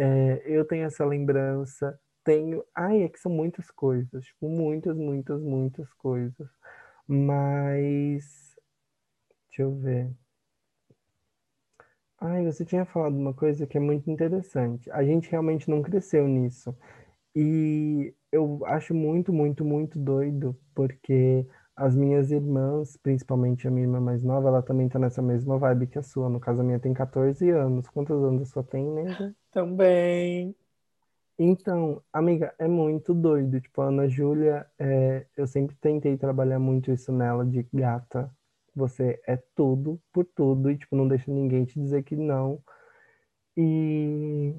É, eu tenho essa lembrança, tenho, ai, é que são muitas coisas, tipo, muitas, muitas, muitas coisas, mas deixa eu ver. Ai, você tinha falado uma coisa que é muito interessante. A gente realmente não cresceu nisso. E eu acho muito, muito, muito doido, porque as minhas irmãs, principalmente a minha irmã mais nova, ela também tá nessa mesma vibe que a sua. No caso, a minha tem 14 anos. Quantos anos a sua tem, nega? Também. Então, amiga, é muito doido. Tipo, a Ana Júlia, é, eu sempre tentei trabalhar muito isso nela, de gata. Você é tudo por tudo, e, tipo, não deixa ninguém te dizer que não. E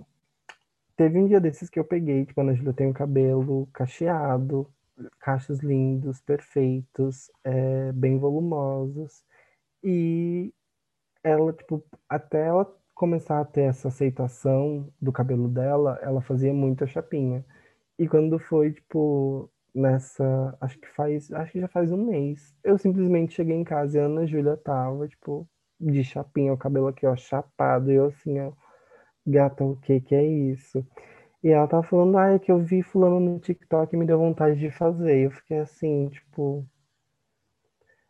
Teve um dia desses que eu peguei, tipo, a Ana Júlia tem o cabelo cacheado, cachos lindos, perfeitos, é, bem volumosos. E ela, tipo, até ela começar a ter essa aceitação do cabelo dela, ela fazia muita chapinha. E quando foi, tipo, nessa, acho que faz, acho que já faz um mês, eu simplesmente cheguei em casa e a Ana Júlia tava, tipo, de chapinha, o cabelo aqui, ó, chapado, e eu assim, ó, gata, o que que é isso? E ela tava falando, ah, é que eu vi fulano no TikTok e me deu vontade de fazer. Eu fiquei assim, tipo,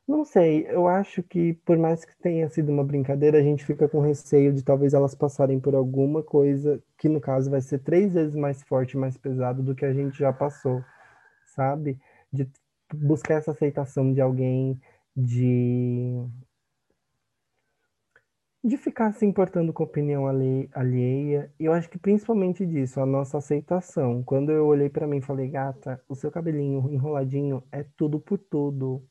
não sei, eu acho que por mais que tenha sido uma brincadeira, a gente fica com receio de talvez elas passarem por alguma coisa que no caso vai ser três vezes mais forte, mais pesado do que a gente já passou, sabe? De buscar essa aceitação de alguém, de de ficar se importando com a opinião alhe- alheia. Eu acho que principalmente disso, a nossa aceitação. Quando eu olhei pra mim e falei, gata, o seu cabelinho enroladinho é tudo por tudo.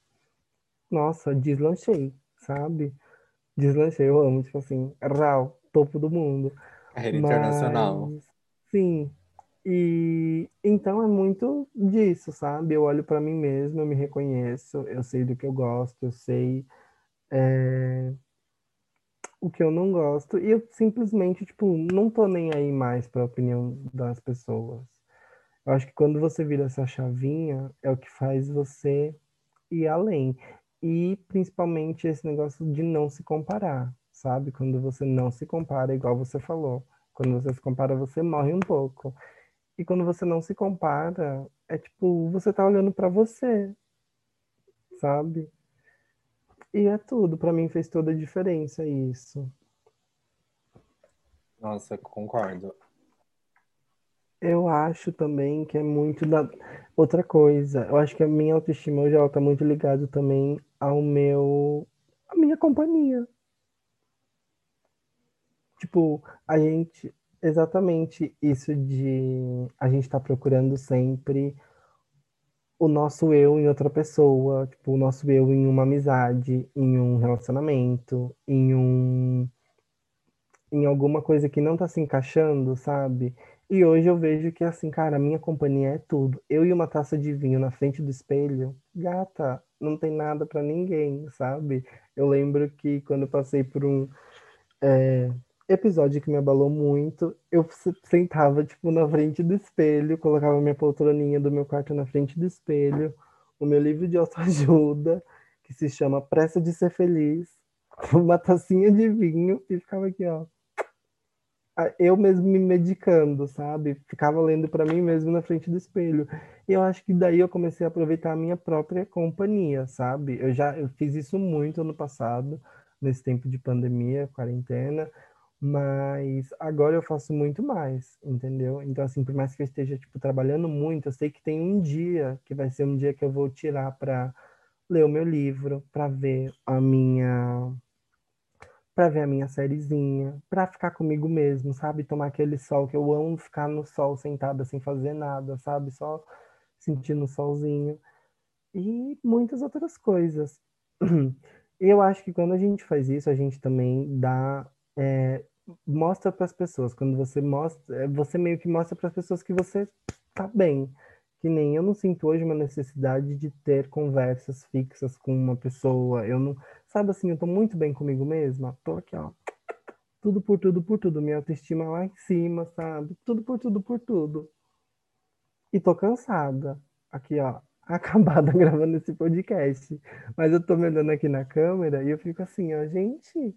Nossa, deslanchei, sabe? Deslanchei, eu amo, tipo assim, rau, topo do mundo. Carreira internacional. Mas, sim. E então é muito disso, sabe? Eu olho pra mim mesmo, eu me reconheço, eu sei do que eu gosto, eu sei o que eu não gosto, e eu simplesmente, tipo, não tô nem aí mais pra opinião das pessoas. Eu acho que quando você vira essa chavinha, é o que faz você ir além. E principalmente esse negócio de não se comparar, sabe? Quando você não se compara, igual você falou. Quando você se compara, você morre um pouco. E quando você não se compara, é tipo, você tá olhando para você, sabe? E é tudo, para mim fez toda a diferença isso. Nossa, concordo. Eu acho também que é muito da outra coisa. Eu acho que a minha autoestima hoje ela tá muito ligado também ao meu a minha companhia. Tipo, a gente exatamente isso de a gente tá procurando sempre o nosso eu em outra pessoa, tipo, o nosso eu em uma amizade, em um relacionamento, em um em alguma coisa que não tá se encaixando, sabe? E hoje eu vejo que, assim, cara, minha companhia é tudo. Eu e uma taça de vinho na frente do espelho, gata, não tem nada para ninguém, sabe? Eu lembro que quando eu passei por um é, episódio que me abalou muito, eu sentava, tipo, na frente do espelho, colocava minha poltroninha do meu quarto na frente do espelho, o meu livro de autoajuda, que se chama Pressa de Ser Feliz, uma tacinha de vinho e ficava aqui, ó eu mesmo me medicando, sabe? Ficava lendo para mim mesmo na frente do espelho. E eu acho que daí eu comecei a aproveitar a minha própria companhia, sabe? Eu já eu fiz isso muito no passado, nesse tempo de pandemia, quarentena, mas agora eu faço muito mais, entendeu? Então assim, por mais que eu esteja tipo trabalhando muito, eu sei que tem um dia que vai ser um dia que eu vou tirar para ler o meu livro, para ver a minha para ver a minha sériezinha, para ficar comigo mesmo, sabe? Tomar aquele sol que eu amo ficar no sol sentada sem fazer nada, sabe? Só sentindo o solzinho e muitas outras coisas. Eu acho que quando a gente faz isso, a gente também dá é, mostra para as pessoas. Quando você mostra, é, você meio que mostra para as pessoas que você tá bem. Que nem eu não sinto hoje uma necessidade de ter conversas fixas com uma pessoa. Eu não, Sabe assim, eu tô muito bem comigo mesma. Tô aqui, ó. Tudo por tudo por tudo. Minha autoestima lá em cima, sabe? Tudo por tudo por tudo. E tô cansada. Aqui, ó. Acabada gravando esse podcast. Mas eu tô me olhando aqui na câmera e eu fico assim, ó, gente,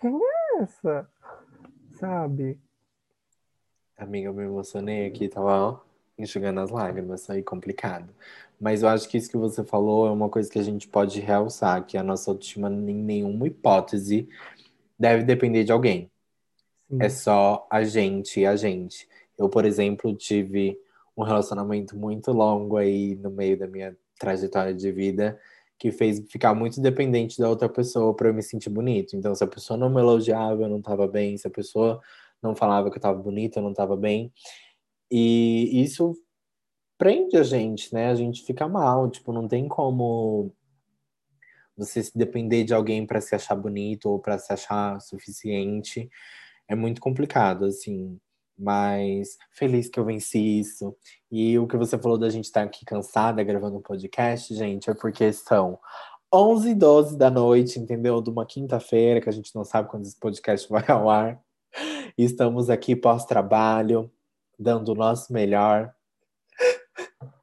quem é essa? Sabe? Amiga, eu me emocionei aqui, tava ó, enxugando as lágrimas, aí complicado. Mas eu acho que isso que você falou é uma coisa que a gente pode realçar, que a nossa autoestima, em nenhuma hipótese, deve depender de alguém. Sim. É só a gente e a gente. Eu, por exemplo, tive um relacionamento muito longo aí no meio da minha trajetória de vida que fez ficar muito dependente da outra pessoa para eu me sentir bonito. Então, se a pessoa não me elogiava, eu não estava bem. Se a pessoa não falava que eu estava bonita, eu não estava bem. E isso prende a gente, né? A gente fica mal, tipo, não tem como você se depender de alguém para se achar bonito ou para se achar suficiente. É muito complicado, assim. Mas feliz que eu venci isso. E o que você falou da gente estar tá aqui cansada gravando um podcast, gente, é porque são 11 e 12 da noite, entendeu? De uma quinta-feira, que a gente não sabe quando esse podcast vai ao ar. E estamos aqui pós-trabalho, dando o nosso melhor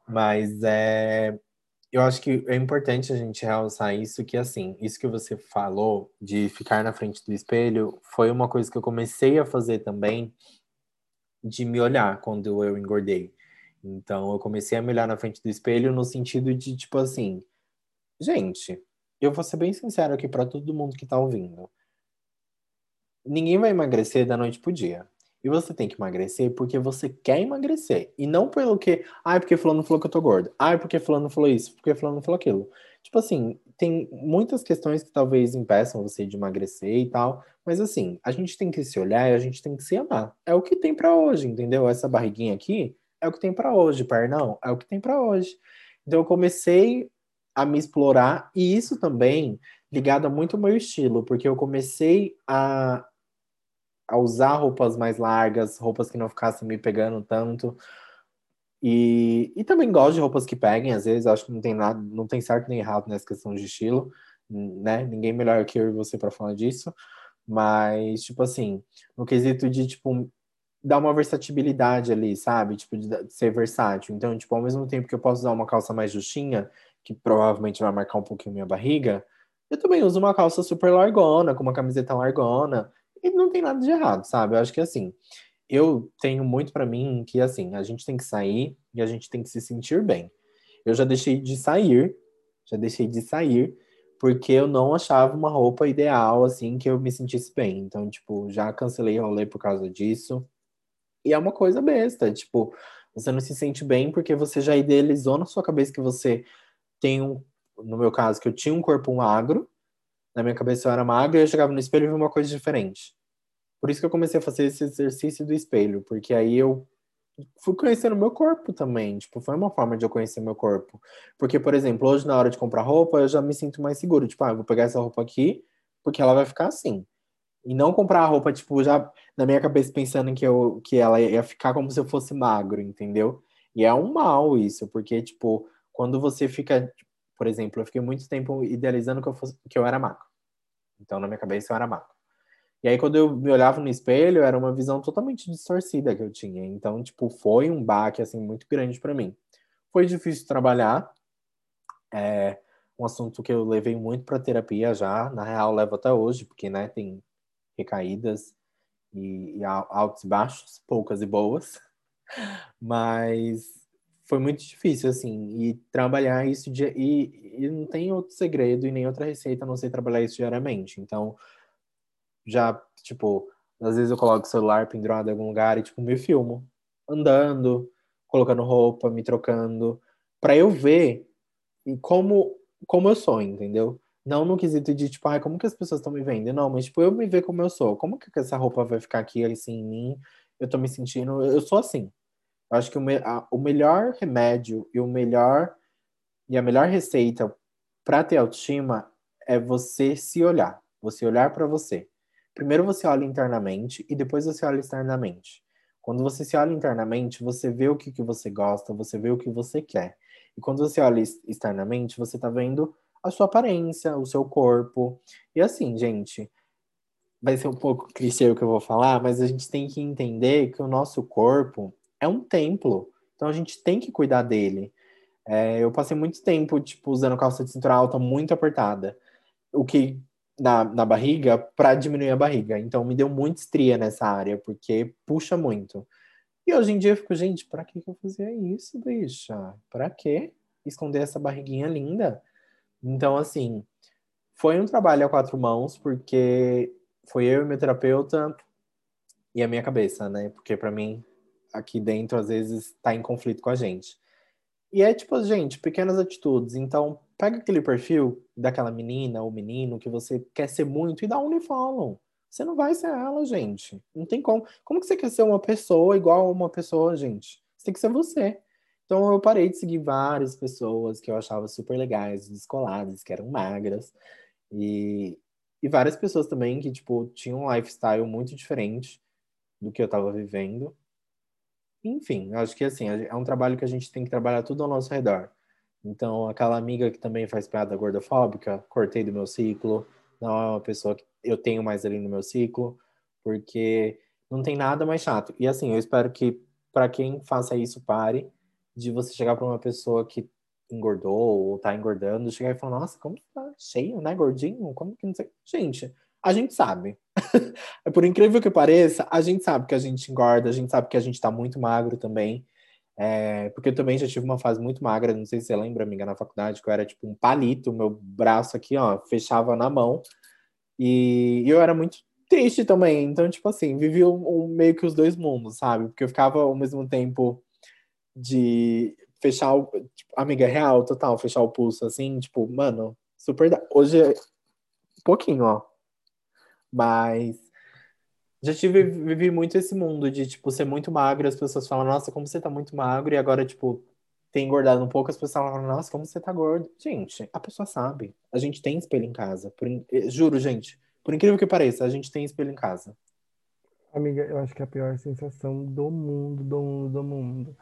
mas é, eu acho que é importante a gente realçar isso, que assim, isso que você falou de ficar na frente do espelho foi uma coisa que eu comecei a fazer também de me olhar quando eu engordei. Então eu comecei a me olhar na frente do espelho no sentido de tipo assim, gente, eu vou ser bem sincero aqui para todo mundo que tá ouvindo. Ninguém vai emagrecer da noite pro dia. E você tem que emagrecer porque você quer emagrecer. E não pelo que, ai, ah, porque fulano falou que eu tô gordo. Ai, ah, porque fulano falou isso, porque fulano falou aquilo. Tipo assim, tem muitas questões que talvez impeçam você de emagrecer e tal. Mas assim, a gente tem que se olhar e a gente tem que se amar. É o que tem para hoje, entendeu? Essa barriguinha aqui é o que tem para hoje, pernão, é o que tem para hoje. Então eu comecei a me explorar e isso também ligado muito ao meu estilo, porque eu comecei a a usar roupas mais largas, roupas que não ficassem me pegando tanto. E, e também gosto de roupas que peguem, às vezes, acho que não tem nada, não tem certo nem errado nessa questão de estilo, né? Ninguém melhor que eu e você para falar disso. Mas, tipo assim, no quesito de, tipo, dar uma versatilidade ali, sabe? Tipo, de, ser versátil. Então, tipo, ao mesmo tempo que eu posso usar uma calça mais justinha, que provavelmente vai marcar um pouquinho minha barriga, Eu também uso uma calça super largona, com uma camiseta largona, e não tem nada de errado, sabe? Eu acho que assim, eu tenho muito para mim que assim, a gente tem que sair e a gente tem que se sentir bem. Eu já deixei de sair, já deixei de sair porque eu não achava uma roupa ideal assim que eu me sentisse bem. Então, tipo, já cancelei rolê por causa disso. E é uma coisa besta, tipo, você não se sente bem porque você já idealizou na sua cabeça que você tem um, no meu caso, que eu tinha um corpo magro, na minha cabeça eu era magro e eu chegava no espelho e via uma coisa diferente. Por isso que eu comecei a fazer esse exercício do espelho, porque aí eu fui conhecendo meu corpo também. Tipo, foi uma forma de eu conhecer meu corpo. Porque, por exemplo, hoje na hora de comprar roupa, eu já me sinto mais seguro. Tipo, ah, eu vou pegar essa roupa aqui, porque ela vai ficar assim. E não comprar a roupa, tipo, já na minha cabeça pensando que, eu, que ela ia ficar como se eu fosse magro, entendeu? E é um mal isso, porque, tipo, quando você fica, por exemplo, eu fiquei muito tempo idealizando que eu, fosse, que eu era magro. Então, na minha cabeça, eu era magro. E aí, quando eu me olhava no espelho, era uma visão totalmente distorcida que eu tinha. Então, tipo, foi um baque, assim, muito grande para mim. Foi difícil trabalhar. É um assunto que eu levei muito para terapia já. Na real, levo até hoje, porque, né, tem recaídas e, e altos e baixos, poucas e boas. Mas foi muito difícil, assim, e trabalhar isso, de, e, e não tem outro segredo e nem outra receita a não ser trabalhar isso diariamente. Então, já, tipo, às vezes eu coloco o celular pendurado em algum lugar e, tipo, me filmo andando, colocando roupa, me trocando, para eu ver como, como eu sou, entendeu? Não no quesito de, tipo, ah, como que as pessoas estão me vendo? Não, mas, tipo, eu me ver como eu sou. Como que essa roupa vai ficar aqui, assim, em mim? Eu tô me sentindo... Eu sou assim. Acho que o, me, a, o melhor remédio e o melhor... E a melhor receita para ter autoestima é você se olhar. Você olhar para você. Primeiro você olha internamente e depois você olha externamente. Quando você se olha internamente, você vê o que, que você gosta, você vê o que você quer. E quando você olha externamente, você tá vendo a sua aparência, o seu corpo. E assim, gente, vai ser um pouco clichê o que eu vou falar, mas a gente tem que entender que o nosso corpo é um templo. Então a gente tem que cuidar dele. É, eu passei muito tempo, tipo, usando calça de cintura alta muito apertada. O que na, na barriga para diminuir a barriga. Então me deu muita estria nessa área, porque puxa muito. E hoje em dia eu fico, gente, para que eu fazia isso, bicha? Para que esconder essa barriguinha linda? Então, assim, foi um trabalho a quatro mãos, porque foi eu e meu terapeuta e a minha cabeça, né? Porque para mim, aqui dentro, às vezes, tá em conflito com a gente. E é tipo, gente, pequenas atitudes. Então, pega aquele perfil daquela menina ou menino que você quer ser muito e dá um unfollow. Você não vai ser ela, gente. Não tem como. Como que você quer ser uma pessoa igual a uma pessoa, gente? Você tem que ser você. Então eu parei de seguir várias pessoas que eu achava super legais, descoladas, que eram magras. E, e várias pessoas também que, tipo, tinham um lifestyle muito diferente do que eu tava vivendo. Enfim, acho que assim, é um trabalho que a gente tem que trabalhar tudo ao nosso redor. Então, aquela amiga que também faz piada gordofóbica, cortei do meu ciclo, não é uma pessoa que eu tenho mais ali no meu ciclo, porque não tem nada mais chato. E assim, eu espero que para quem faça isso, pare de você chegar para uma pessoa que engordou ou tá engordando, chegar e falar, nossa, como tá cheio, né, gordinho? Como que não sei. Gente, a gente sabe. Por incrível que pareça, a gente sabe que a gente engorda, a gente sabe que a gente tá muito magro também. É, porque eu também já tive uma fase muito magra, não sei se você lembra, amiga, na faculdade, que eu era tipo um palito, meu braço aqui, ó, fechava na mão. E eu era muito triste também. Então, tipo assim, vivi um, um, meio que os dois mundos, sabe? Porque eu ficava ao mesmo tempo de fechar o. Tipo, amiga, real, total, fechar o pulso, assim, tipo, mano, super. Hoje é pouquinho, ó. Mas já tive, vivi muito esse mundo de, tipo, ser muito magro, as pessoas falam, nossa, como você tá muito magro, e agora, tipo, tem engordado um pouco, as pessoas falam, nossa, como você tá gordo. Gente, a pessoa sabe. A gente tem espelho em casa. Por, eh, juro, gente, por incrível que pareça, a gente tem espelho em casa. Amiga, eu acho que é a pior sensação do mundo, do mundo, do mundo.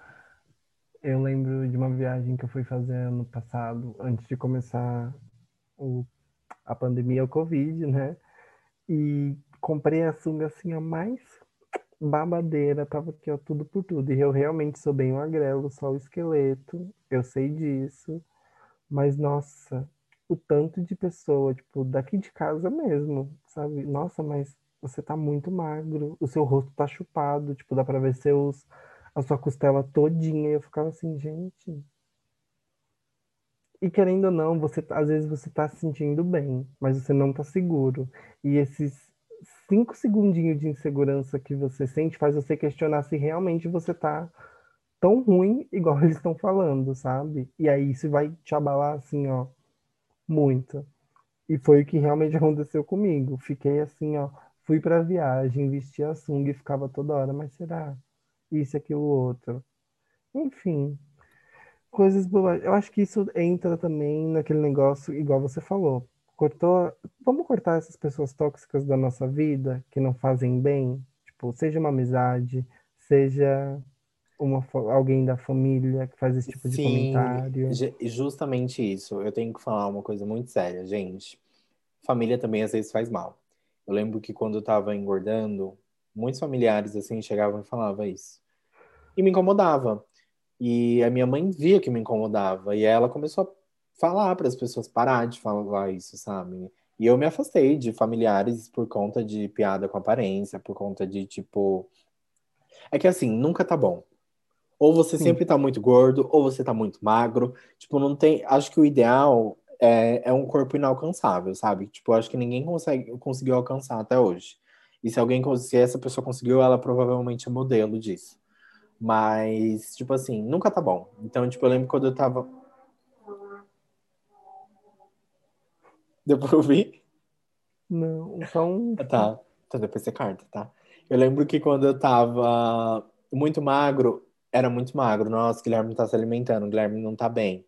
Eu lembro de uma viagem que eu fui fazer ano passado, antes de começar o, a pandemia, o Covid, né? E comprei a sunga assim, a mais babadeira, tava aqui, ó, tudo por tudo. E eu realmente sou bem magrelo, só o esqueleto, eu sei disso. Mas, nossa, o tanto de pessoa, tipo, daqui de casa mesmo, sabe? Nossa, mas você tá muito magro, o seu rosto tá chupado, tipo, dá pra ver seus, a sua costela todinha. E eu ficava assim, gente. E querendo ou não, você às vezes você tá se sentindo bem, mas você não tá seguro. E esses cinco segundinhos de insegurança que você sente faz você questionar se realmente você tá tão ruim igual eles estão falando, sabe? E aí isso vai te abalar assim, ó, muito. E foi o que realmente aconteceu comigo. Fiquei assim, ó, fui pra viagem, vestia a sunga e ficava toda hora, mas será? Isso, aquilo, outro. Enfim, coisas boas. Eu acho que isso entra também naquele negócio, igual você falou. Cortou. Vamos cortar essas pessoas tóxicas da nossa vida que não fazem bem? Tipo, seja uma amizade, seja uma, alguém da família que faz esse tipo de Sim, comentário. justamente isso. Eu tenho que falar uma coisa muito séria, gente. Família também às vezes faz mal. Eu lembro que quando eu tava engordando, muitos familiares assim chegavam e falavam isso. E me incomodava. E a minha mãe via que me incomodava e ela começou a falar para as pessoas parar de falar isso, sabe? E eu me afastei de familiares por conta de piada com aparência, por conta de tipo é que assim, nunca tá bom. Ou você Sim. sempre tá muito gordo, ou você tá muito magro. Tipo, não tem. Acho que o ideal é, é um corpo inalcançável, sabe? Tipo, acho que ninguém consegue, conseguiu alcançar até hoje. E se alguém, se essa pessoa conseguiu, ela provavelmente é modelo disso. Mas, tipo assim, nunca tá bom. Então, tipo, eu lembro quando eu tava. Deu pra ouvir? Não, só um. Ah, tá. Então depois você carta, tá? Eu lembro que quando eu tava muito magro, era muito magro. Nossa, Guilherme não tá se alimentando, Guilherme não tá bem.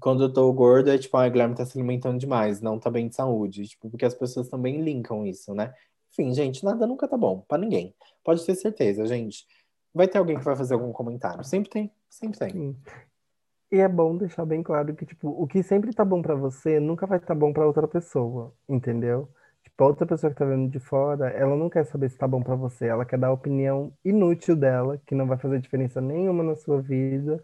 Quando eu tô gordo, é tipo, ah, Guilherme tá se alimentando demais, não tá bem de saúde. Tipo, porque as pessoas também linkam isso, né? Enfim, gente, nada nunca tá bom para ninguém. Pode ter certeza, gente. Vai ter alguém que vai fazer algum comentário. Sempre tem, sempre tem. Sim. E é bom deixar bem claro que, tipo, o que sempre tá bom para você nunca vai estar tá bom para outra pessoa, entendeu? Tipo, a outra pessoa que tá vendo de fora, ela não quer saber se tá bom para você, ela quer dar a opinião inútil dela, que não vai fazer diferença nenhuma na sua vida.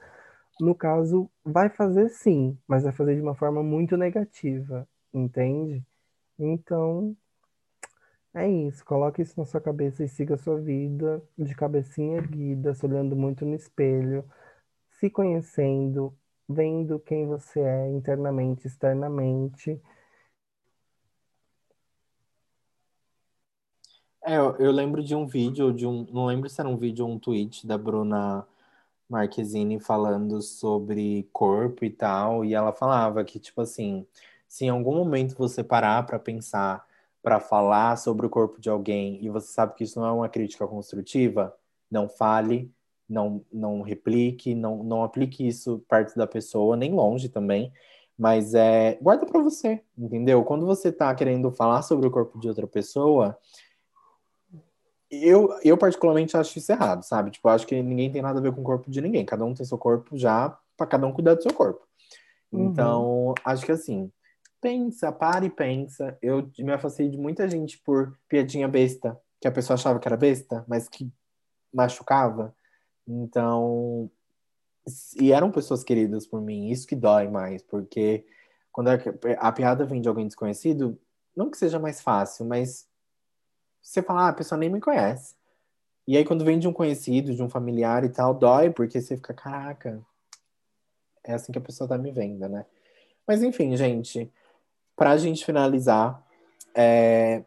No caso, vai fazer sim, mas vai fazer de uma forma muito negativa, entende? Então, é isso, coloque isso na sua cabeça e siga a sua vida de cabecinha erguida, se olhando muito no espelho, se conhecendo, vendo quem você é internamente, externamente. É, eu, eu lembro de um vídeo, de um, não lembro se era um vídeo ou um tweet da Bruna Marquezine falando sobre corpo e tal, e ela falava que, tipo assim, se em algum momento você parar para pensar para falar sobre o corpo de alguém e você sabe que isso não é uma crítica construtiva, não fale, não, não replique, não, não aplique isso perto da pessoa, nem longe também, mas é guarda para você, entendeu? Quando você está querendo falar sobre o corpo de outra pessoa, eu, eu particularmente acho isso errado, sabe? Tipo, acho que ninguém tem nada a ver com o corpo de ninguém, cada um tem seu corpo já para cada um cuidar do seu corpo. Uhum. Então, acho que assim, pensa, para e pensa. Eu me afastei de muita gente por piadinha besta, que a pessoa achava que era besta, mas que machucava. Então, e eram pessoas queridas por mim, isso que dói mais, porque quando a piada vem de alguém desconhecido, não que seja mais fácil, mas você fala, ah, a pessoa nem me conhece. E aí, quando vem de um conhecido, de um familiar e tal, dói, porque você fica, caraca, é assim que a pessoa tá me vendo, né? Mas enfim, gente, para a gente finalizar, é,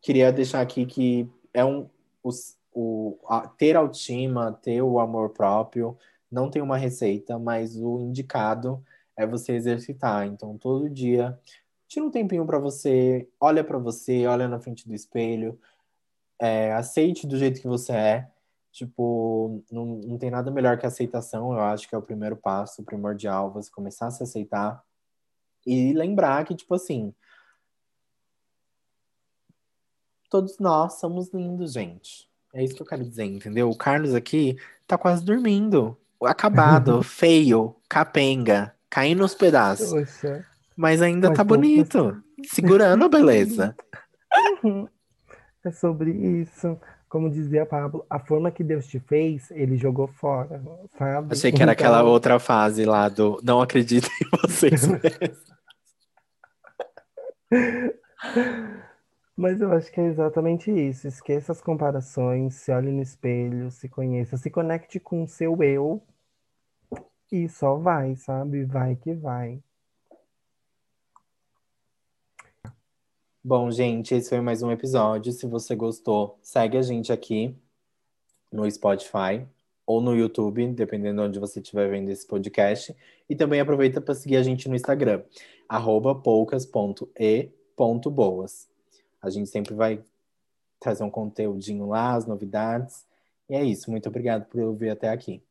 queria deixar aqui que é um o, o a, ter autoestima, ter o amor próprio, não tem uma receita, mas o indicado é você exercitar. Então, todo dia, tira um tempinho para você, olha para você, olha na frente do espelho, é, aceite do jeito que você é. Tipo, não, não tem nada melhor que aceitação. Eu acho que é o primeiro passo primordial, você começar a se aceitar e lembrar que, tipo assim, todos nós somos lindos, gente. É isso que eu quero dizer, entendeu? O Carlos aqui tá quase dormindo. Acabado, feio, capenga, caindo nos pedaços. Poxa. Mas ainda Mas tá bonito. Segurando a beleza. Uhum. É sobre isso. Como dizia Pablo, a forma que Deus te fez, ele jogou fora, sabe? Achei que era então... aquela outra fase lá do não acredito em vocês mesmos. Mas eu acho que é exatamente isso. Esqueça as comparações, se olhe no espelho, se conheça, se conecte com o seu eu e só vai, sabe? Vai que vai. Bom, gente, esse foi mais um episódio. Se você gostou, segue a gente aqui no Spotify ou no YouTube, dependendo de onde você estiver vendo esse podcast. E também aproveita para seguir a gente no Instagram, poucas.e.boas. A gente sempre vai trazer um conteúdinho lá, as novidades. E é isso. Muito obrigado por ouvir até aqui.